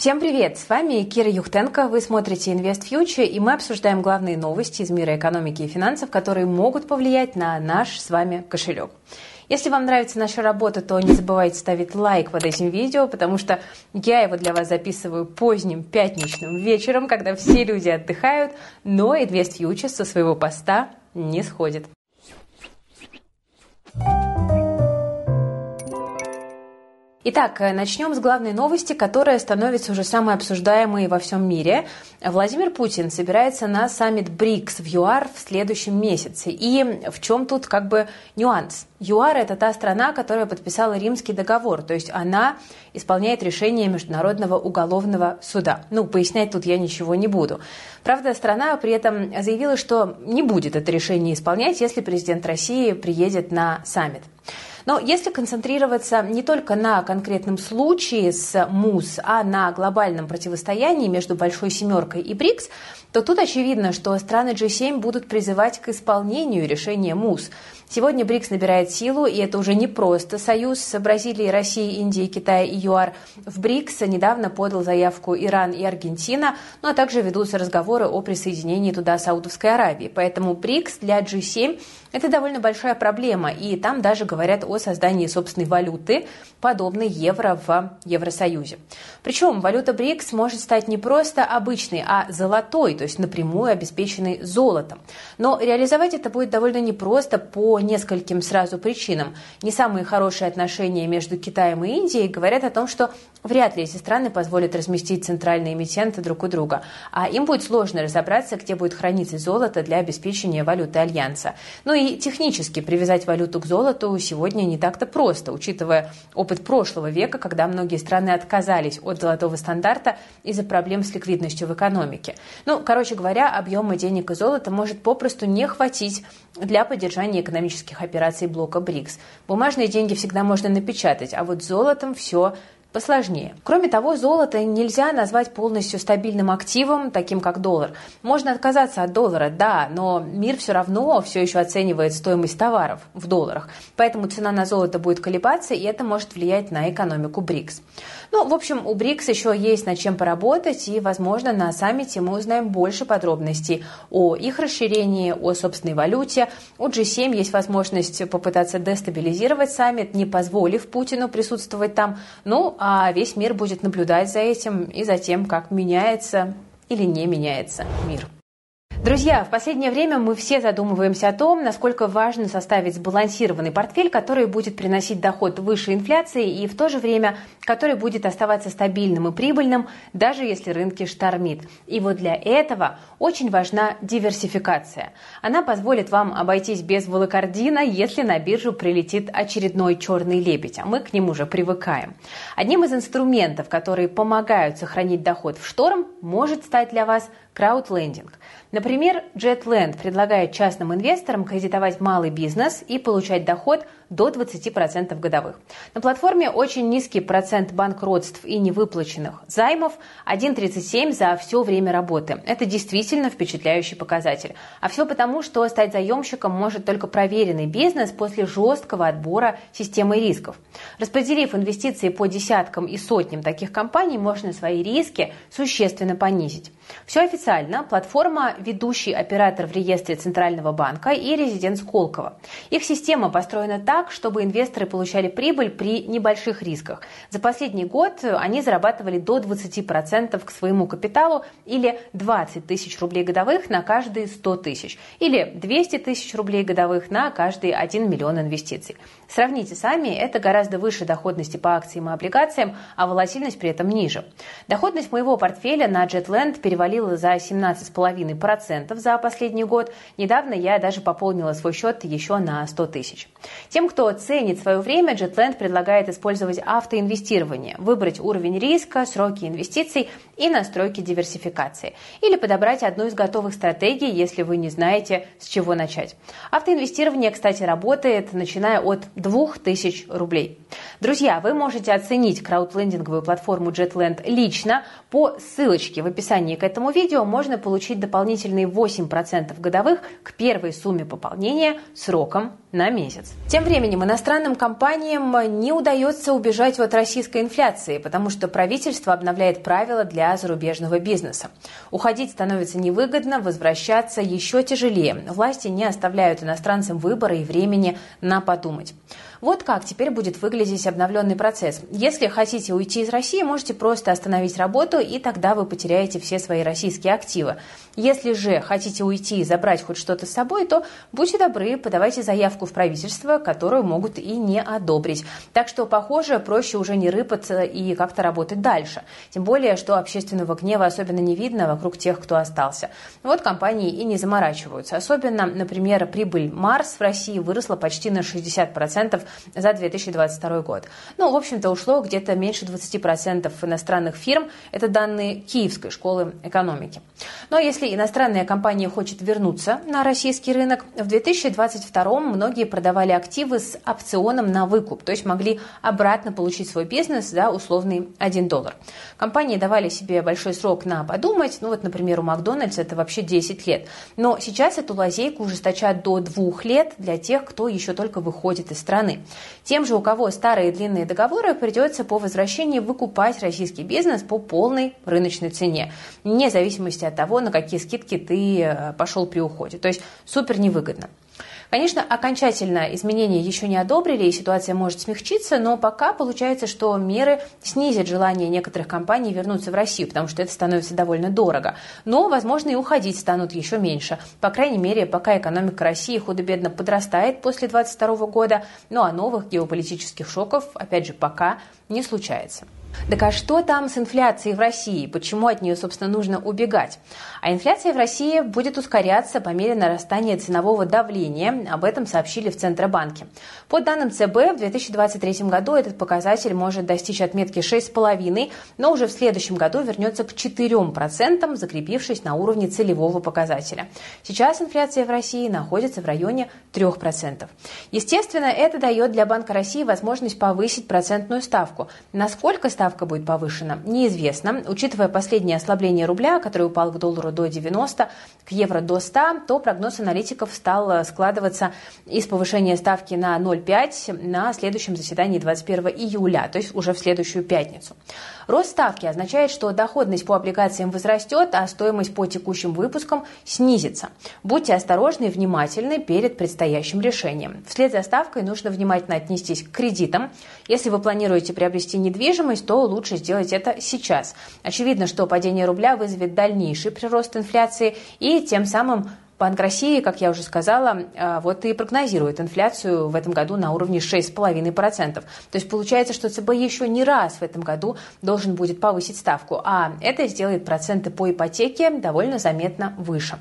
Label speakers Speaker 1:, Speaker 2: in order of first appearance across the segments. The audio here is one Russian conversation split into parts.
Speaker 1: Всем привет! С вами Кира Юхтенко. Вы смотрите Invest Future, и мы обсуждаем главные новости из мира экономики и финансов, которые могут повлиять на наш с вами кошелек. Если вам нравится наша работа, то не забывайте ставить лайк под этим видео, потому что я его для вас записываю поздним пятничным вечером, когда все люди отдыхают, но Invest Future со своего поста не сходит. Итак, э, начнем с главной новости, которая становится уже самой обсуждаемой во всем мире. Владимир Путин собирается на саммит БРИКС в ЮАР в следующем месяце. И в чем тут как бы нюанс? ЮАР – это та страна, которая подписала Римский договор, то есть она исполняет решение Международного уголовного суда. Ну, пояснять тут я ничего не буду. Правда, страна при этом заявила, что не будет это решение исполнять, если президент России приедет на саммит. Но если концентрироваться не только на конкретном случае с МУС, а на глобальном противостоянии между Большой Семеркой и БРИКС, то тут очевидно, что страны G7 будут призывать к исполнению решения МУС. Сегодня БРИКС набирает силу, и это уже не просто союз Бразилии, России, Индии, Китая и ЮАР. В БРИКС недавно подал заявку Иран и Аргентина, ну а также ведутся разговоры о присоединении туда Саудовской Аравии. Поэтому БРИКС для G7 это довольно большая проблема, и там даже говорят о создании собственной валюты, подобной евро в Евросоюзе. Причем валюта БРИКС может стать не просто обычной, а золотой, то есть напрямую обеспеченной золотом. Но реализовать это будет довольно непросто по нескольким сразу причинам. Не самые хорошие отношения между Китаем и Индией говорят о том, что вряд ли эти страны позволят разместить центральные эмитенты друг у друга, а им будет сложно разобраться, где будет храниться золото для обеспечения валюты Альянса. Ну и технически привязать валюту к золоту сегодня не так-то просто, учитывая опыт прошлого века, когда многие страны отказались от золотого стандарта из-за проблем с ликвидностью в экономике. Ну, короче говоря, объема денег и золота может попросту не хватить для поддержания экономических операций блока БРИКС. Бумажные деньги всегда можно напечатать, а вот золотом все посложнее. Кроме того, золото нельзя назвать полностью стабильным активом, таким как доллар. Можно отказаться от доллара, да, но мир все равно все еще оценивает стоимость товаров в долларах. Поэтому цена на золото будет колебаться, и это может влиять на экономику БРИКС. Ну, в общем, у БРИКС еще есть над чем поработать, и, возможно, на саммите мы узнаем больше подробностей о их расширении, о собственной валюте. У G7 есть возможность попытаться дестабилизировать саммит, не позволив Путину присутствовать там. Ну, а весь мир будет наблюдать за этим и за тем, как меняется или не меняется мир. Друзья, в последнее время мы все задумываемся о том, насколько важно составить сбалансированный портфель, который будет приносить доход выше инфляции и в то же время который будет оставаться стабильным и прибыльным, даже если рынки штормит. И вот для этого очень важна диверсификация. Она позволит вам обойтись без волокордина, если на биржу прилетит очередной черный лебедь, а мы к ним уже привыкаем. Одним из инструментов, которые помогают сохранить доход в шторм, может стать для вас краудлендинг. Например, JetLand предлагает частным инвесторам кредитовать малый бизнес и получать доход до 20% годовых. На платформе очень низкий процент банкротств и невыплаченных займов 1,37 за все время работы. Это действительно впечатляющий показатель. А все потому, что стать заемщиком может только проверенный бизнес после жесткого отбора системы рисков. Распределив инвестиции по десяткам и сотням таких компаний, можно свои риски существенно понизить. Все официально. Платформа – ведущий оператор в реестре Центрального банка и резидент Сколково. Их система построена так, чтобы инвесторы получали прибыль при небольших рисках. За последний год они зарабатывали до 20% к своему капиталу или 20 тысяч рублей годовых на каждые 100 тысяч или 200 тысяч рублей годовых на каждый 1 миллион инвестиций. Сравните сами, это гораздо выше доходности по акциям и облигациям, а волатильность при этом ниже. Доходность моего портфеля на Jetland перевалила за 17,5% за последний год. Недавно я даже пополнила свой счет еще на 100 тысяч. Тем, кто ценит свое время, JetLand предлагает использовать автоинвестирование, выбрать уровень риска, сроки инвестиций и настройки диверсификации. Или подобрать одну из готовых стратегий, если вы не знаете, с чего начать. Автоинвестирование, кстати, работает, начиная от 2000 рублей. Друзья, вы можете оценить краудлендинговую платформу JetLand лично по ссылочке в описании к этому видео можно получить дополнительные 8% годовых к первой сумме пополнения сроком на месяц. Тем временем временем иностранным компаниям не удается убежать от российской инфляции, потому что правительство обновляет правила для зарубежного бизнеса. Уходить становится невыгодно, возвращаться еще тяжелее. Власти не оставляют иностранцам выбора и времени на подумать. Вот как теперь будет выглядеть обновленный процесс. Если хотите уйти из России, можете просто остановить работу, и тогда вы потеряете все свои российские активы. Если же хотите уйти и забрать хоть что-то с собой, то будьте добры, подавайте заявку в правительство, которую могут и не одобрить. Так что, похоже, проще уже не рыпаться и как-то работать дальше. Тем более, что общественного гнева особенно не видно вокруг тех, кто остался. Вот компании и не заморачиваются. Особенно, например, прибыль Марс в России выросла почти на 60% за 2022 год. Ну, в общем-то, ушло где-то меньше 20% иностранных фирм. Это данные Киевской школы экономики. Но если иностранная компания хочет вернуться на российский рынок, в 2022 многие продавали активы с опционом на выкуп, то есть могли обратно получить свой бизнес за условный 1 доллар. Компании давали себе большой срок на подумать, ну вот, например, у Макдональдс это вообще 10 лет. Но сейчас эту лазейку ужесточат до двух лет для тех, кто еще только выходит из страны. Тем же, у кого старые длинные договоры, придется по возвращении выкупать российский бизнес по полной рыночной цене, вне зависимости от того, на какие скидки ты э, пошел при уходе. То есть супер невыгодно. Конечно, окончательно изменения еще не одобрили, и ситуация может смягчиться, но пока получается, что меры снизят желание некоторых компаний вернуться в Россию, потому что это становится довольно дорого. Но, возможно, и уходить станут еще меньше. По крайней мере, пока экономика России худо-бедно подрастает после 2022 года, ну а новых геополитических шоков, опять же, пока не случается. Так а что там с инфляцией в России? Почему от нее, собственно, нужно убегать? А инфляция в России будет ускоряться по мере нарастания ценового давления. Об этом сообщили в Центробанке. По данным ЦБ, в 2023 году этот показатель может достичь отметки 6,5, но уже в следующем году вернется к 4%, закрепившись на уровне целевого показателя. Сейчас инфляция в России находится в районе 3%. Естественно, это дает для Банка России возможность повысить процентную ставку. Насколько ставка будет повышена, неизвестно. Учитывая последнее ослабление рубля, который упал к доллару до 90, к евро до 100, то прогноз аналитиков стал э, складываться из повышения ставки на 0,5 на следующем заседании 21 июля, то есть уже в следующую пятницу. Рост ставки означает, что доходность по облигациям возрастет, а стоимость по текущим выпускам снизится. Будьте осторожны и внимательны перед предстоящим решением. Вслед за ставкой нужно внимательно отнестись к кредитам. Если вы планируете приобрести недвижимость, то лучше сделать это сейчас. Очевидно, что падение рубля вызовет дальнейший прирост инфляции и тем самым Банк России, как я уже сказала, э, вот и прогнозирует инфляцию в этом году на уровне 6,5%. То есть получается, что ЦБ еще не раз в этом году должен будет повысить ставку, а это сделает проценты по ипотеке довольно заметно выше.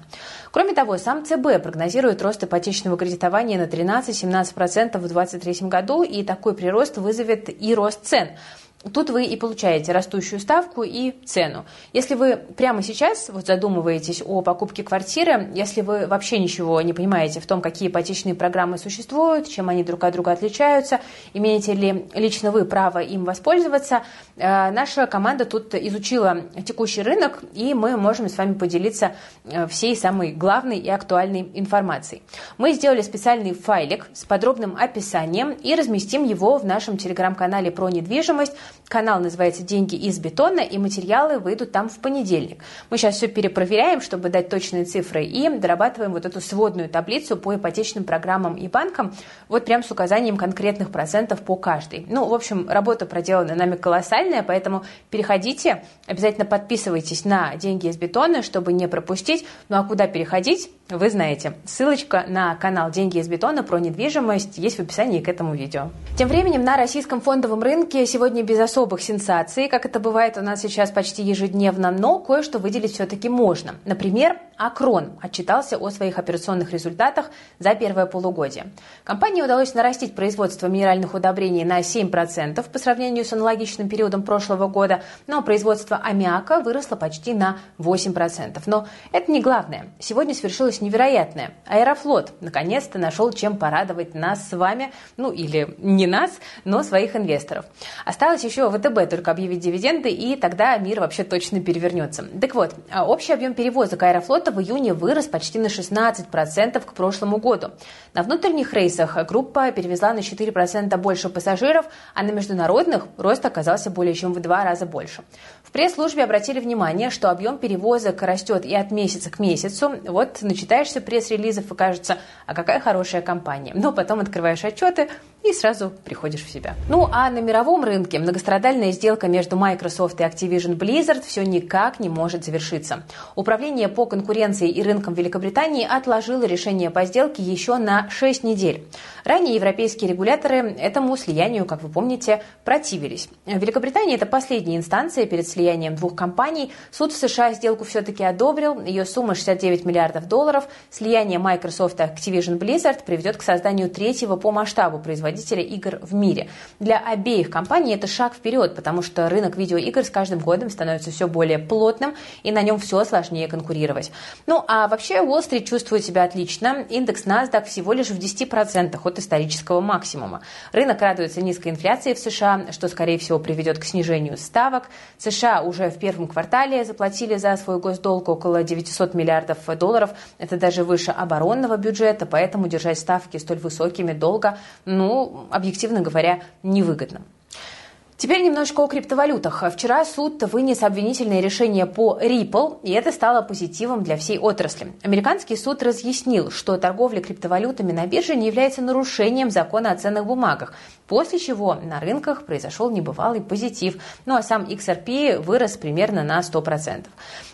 Speaker 1: Кроме того, сам ЦБ прогнозирует рост ипотечного кредитования на 13-17% в 2023 году, и такой прирост вызовет и рост цен. Тут вы и получаете растущую ставку и цену. Если вы прямо сейчас вот задумываетесь о покупке квартиры, если вы вообще ничего не понимаете в том, какие ипотечные программы существуют, чем они друг от друга отличаются, имеете ли лично вы право им воспользоваться, э, наша команда тут изучила текущий рынок, и мы можем с вами поделиться э, всей самой главной и актуальной информацией. Мы сделали специальный файлик с подробным описанием и разместим его в нашем телеграм-канале про недвижимость, Канал называется «Деньги из бетона», и материалы выйдут там в понедельник. Мы сейчас все перепроверяем, чтобы дать точные цифры, и дорабатываем вот эту сводную таблицу по ипотечным программам и банкам, вот прям с указанием конкретных процентов по каждой. Ну, в общем, работа проделана нами колоссальная, поэтому переходите, обязательно подписывайтесь на «Деньги из бетона», чтобы не пропустить. Ну а куда переходить? Вы знаете, ссылочка на канал «Деньги из бетона» про недвижимость есть в описании к этому видео. Тем временем на российском фондовом рынке сегодня без особых сенсаций, как это бывает у нас сейчас почти ежедневно, но кое-что выделить все-таки можно. Например, Акрон отчитался о своих операционных результатах за первое полугодие. Компании удалось нарастить производство минеральных удобрений на 7% по сравнению с аналогичным периодом прошлого года, но производство аммиака выросло почти на 8%. Но это не главное. Сегодня свершилось новость невероятная. Аэрофлот наконец-то нашел, чем порадовать нас с вами, ну или не нас, но своих инвесторов. Осталось еще ВТБ только объявить дивиденды, и тогда мир вообще точно перевернется. Так вот, а общий объем перевозок Аэрофлота в июне вырос почти на 16% к прошлому году. На внутренних рейсах группа перевезла на 4% больше пассажиров, а на международных рост оказался более чем в два раза больше. В пресс-службе обратили внимание, что объем перевозок растет и от месяца к месяцу. Вот начитаешься пресс-релизов и кажется, а какая хорошая компания. Но потом открываешь отчеты, и сразу приходишь в себя. Ну а на мировом рынке многострадальная сделка между Microsoft и Activision Blizzard все никак не может завершиться. Управление по конкуренции и рынкам Великобритании отложило решение по сделке еще на 6 недель. Ранее европейские регуляторы этому слиянию, как вы помните, противились. Великобритания – это последняя инстанция перед слиянием двух компаний. Суд в США сделку все-таки одобрил. Ее сумма 69 миллиардов долларов. Слияние Microsoft и Activision Blizzard приведет к созданию третьего по масштабу производителя игр в мире. Для обеих компаний это шаг вперед, потому что рынок видеоигр с каждым годом становится все более плотным, и на нем все сложнее конкурировать. Ну, а вообще Уолл-стрит чувствует себя отлично. Индекс NASDAQ всего лишь в 10% от исторического максимума. Рынок радуется низкой инфляции в США, что, скорее всего, приведет к снижению ставок. США уже в первом квартале заплатили за свой госдолг около 900 миллиардов долларов. Это даже выше оборонного бюджета, поэтому держать ставки столь высокими долго, ну, объективно говоря, невыгодно. Теперь немножко о криптовалютах. Вчера суд вынес обвинительное решение по Ripple, и это стало позитивом для всей отрасли. Американский суд разъяснил, что торговля криптовалютами на бирже не является нарушением закона о ценных бумагах, после чего на рынках произошел небывалый позитив, ну а сам XRP вырос примерно на 100%.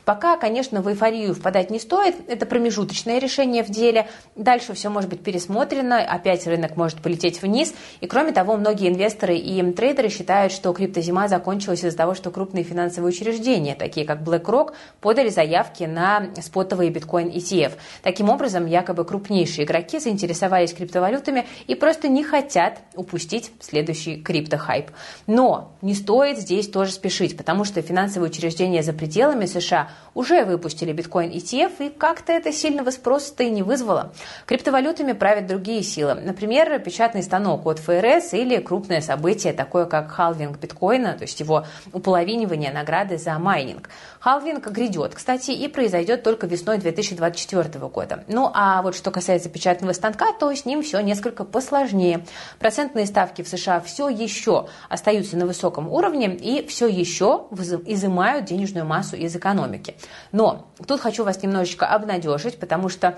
Speaker 1: Пока, конечно, в эйфорию впадать не стоит, это промежуточное решение в деле, дальше все может быть пересмотрено, опять рынок может полететь вниз, и кроме того, многие инвесторы и трейдеры считают, что криптозима закончилась из-за того, что крупные финансовые учреждения, такие как BlackRock, подали заявки на спотовые биткоин ETF. Таким образом, якобы крупнейшие игроки заинтересовались криптовалютами и просто не хотят упустить следующий криптохайп. Но не стоит здесь тоже спешить, потому что финансовые учреждения за пределами США уже выпустили биткоин ETF, и как-то это сильного спроса-то и не вызвало. Криптовалютами правят другие силы. Например, печатный станок от ФРС или крупное событие, такое как халвинг биткоина, то есть его уполовинивание награды за майнинг. Халвинг грядет, кстати, и произойдет только весной 2024 года. Ну а вот что касается печатного станка, то с ним все несколько посложнее. Процентные ставки в США все еще остаются на высоком уровне и все еще изымают денежную массу из экономики. Но тут хочу вас немножечко обнадежить, потому что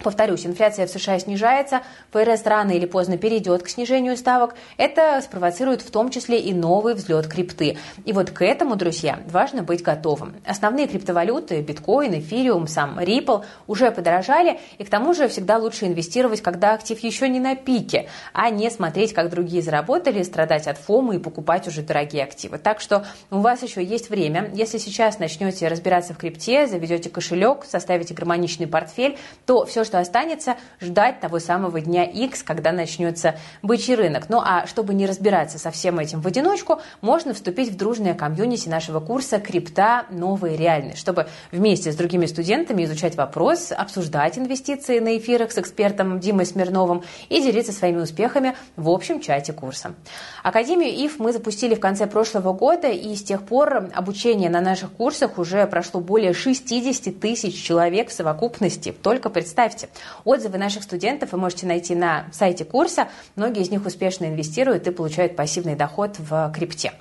Speaker 1: Повторюсь, инфляция в США снижается, ФРС рано или поздно перейдет к снижению ставок. Это спровоцирует в том числе и новый взлет крипты. И вот к этому, друзья, важно быть готовым. Основные криптовалюты, биткоин, эфириум, сам Ripple уже подорожали, и к тому же всегда лучше инвестировать, когда актив еще не на пике, а не смотреть, как другие заработали, страдать от фомы и покупать уже дорогие активы. Так что у вас еще есть время. Если сейчас начнете разбираться в крипте, заведете кошелек, составите гармоничный портфель, то все, что останется, ждать того самого дня X, когда начнется бычий рынок. Ну а чтобы не разбираться со всем этим в одиночку, можно вступить в дружное комьюнити нашего курса «Крипта. Новые реальность», чтобы вместе с другими студентами изучать вопрос, обсуждать инвестиции на эфирах с экспертом Димой Смирновым и делиться своими успехами в общем чате курса. Академию ИФ мы запустили в конце прошлого года, и с тех пор обучение на наших курсах уже прошло более 60 тысяч человек в совокупности. Только представьте, Представьте, отзывы наших студентов вы можете найти на сайте курса. Многие из них успешно инвестируют и получают пассивный доход в крипте.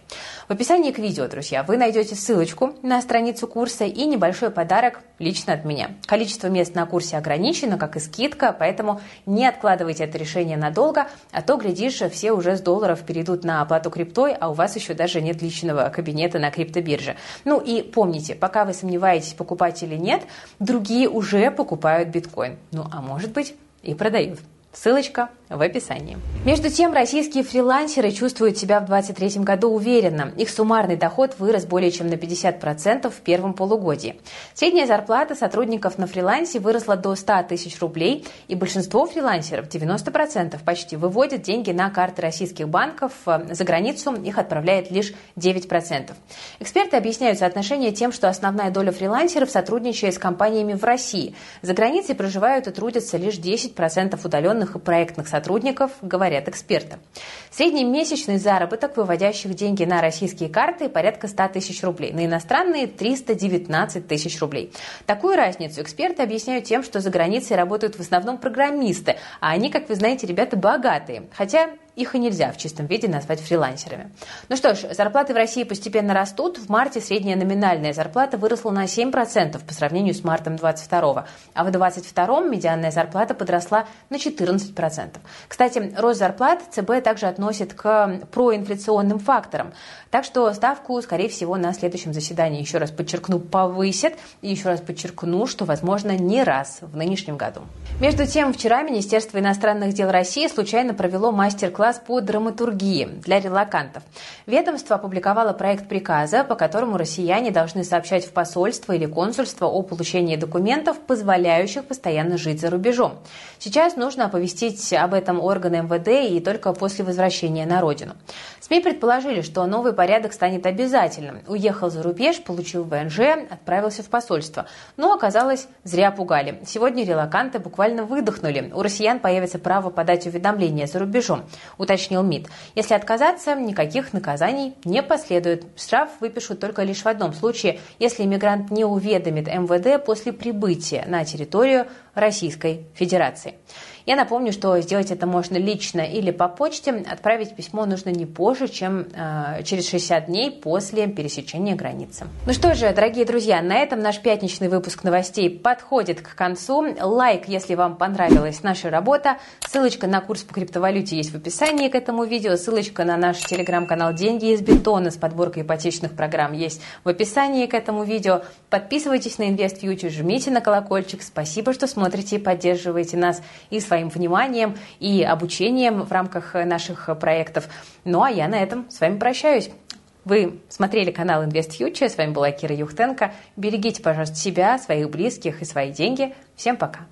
Speaker 1: В описании к видео, друзья, вы найдете ссылочку на страницу курса и небольшой подарок лично от меня. Количество мест на курсе ограничено, как и скидка, поэтому не откладывайте это решение надолго, а то, глядишь, все уже с долларов перейдут на оплату криптой, а у вас еще даже нет личного кабинета на криптобирже. Ну и помните, пока вы сомневаетесь, покупать или нет, другие уже покупают биткоин. Ну а может быть и продают. Ссылочка в описании. Между тем, российские фрилансеры чувствуют себя в 2023 году уверенно. Их суммарный доход вырос более чем на 50% в первом полугодии. Средняя зарплата сотрудников на фрилансе выросла до 100 тысяч рублей, и большинство фрилансеров, 90% почти, выводят деньги на карты российских банков. За границу их отправляет лишь 9%. Эксперты объясняют соотношение тем, что основная доля фрилансеров сотрудничает с компаниями в России. За границей проживают и трудятся лишь 10% удаленных и проектных сотрудников, говорят эксперты. Средний месячный заработок выводящих деньги на российские карты порядка 100 тысяч рублей, на иностранные 319 тысяч рублей. Такую разницу эксперты объясняют тем, что за границей работают в основном программисты, а они, как вы знаете, ребята богатые. Хотя их и нельзя в чистом виде назвать фрилансерами. Ну что ж, зарплаты в России постепенно растут. В марте средняя номинальная зарплата выросла на 7% по сравнению с мартом 22 а в 22 медианная зарплата подросла на 14%. Кстати, рост зарплат ЦБ также относит к проинфляционным факторам. Так что ставку, скорее всего, на следующем заседании, еще раз подчеркну, повысят. И еще раз подчеркну, что, возможно, не раз в нынешнем году. Между тем, вчера Министерство иностранных дел России случайно провело мастер-класс по драматургии для релакантов. Ведомство опубликовало проект приказа, по которому россияне должны сообщать в посольство или консульство о получении документов, позволяющих постоянно жить за рубежом. Сейчас нужно оповестить об этом органы МВД и только после возвращения на родину. СМИ предположили, что новый порядок станет обязательным. Уехал за рубеж, получил ВНЖ, отправился в посольство. Но оказалось, зря пугали. Сегодня релаканты буквально выдохнули. У россиян появится право подать уведомление за рубежом, уточнил МИД. Если отказаться, никаких наказаний не последует. Штраф выпишут только лишь в одном случае, если иммигрант не уведомит МВД после прибытия на территорию Российской Федерации. Я напомню, что сделать это можно лично или по почте. Отправить письмо нужно не позже, чем э, через 60 дней после пересечения границы. Ну что же, дорогие друзья, на этом наш пятничный выпуск новостей подходит к концу. Лайк, если вам понравилась наша работа. Ссылочка на курс по криптовалюте есть в описании к этому видео. Ссылочка на наш телеграм-канал «Деньги из бетона» с подборкой ипотечных программ есть в описании к этому видео. Подписывайтесь на InvestFuture, жмите на колокольчик. Спасибо, что смотрите и поддерживаете нас и свои своим вниманием и обучением в рамках наших проектов. Ну а я на этом с вами прощаюсь. Вы смотрели канал Invest Future. С вами была Кира Юхтенко. Берегите, пожалуйста, себя, своих близких и свои деньги. Всем пока.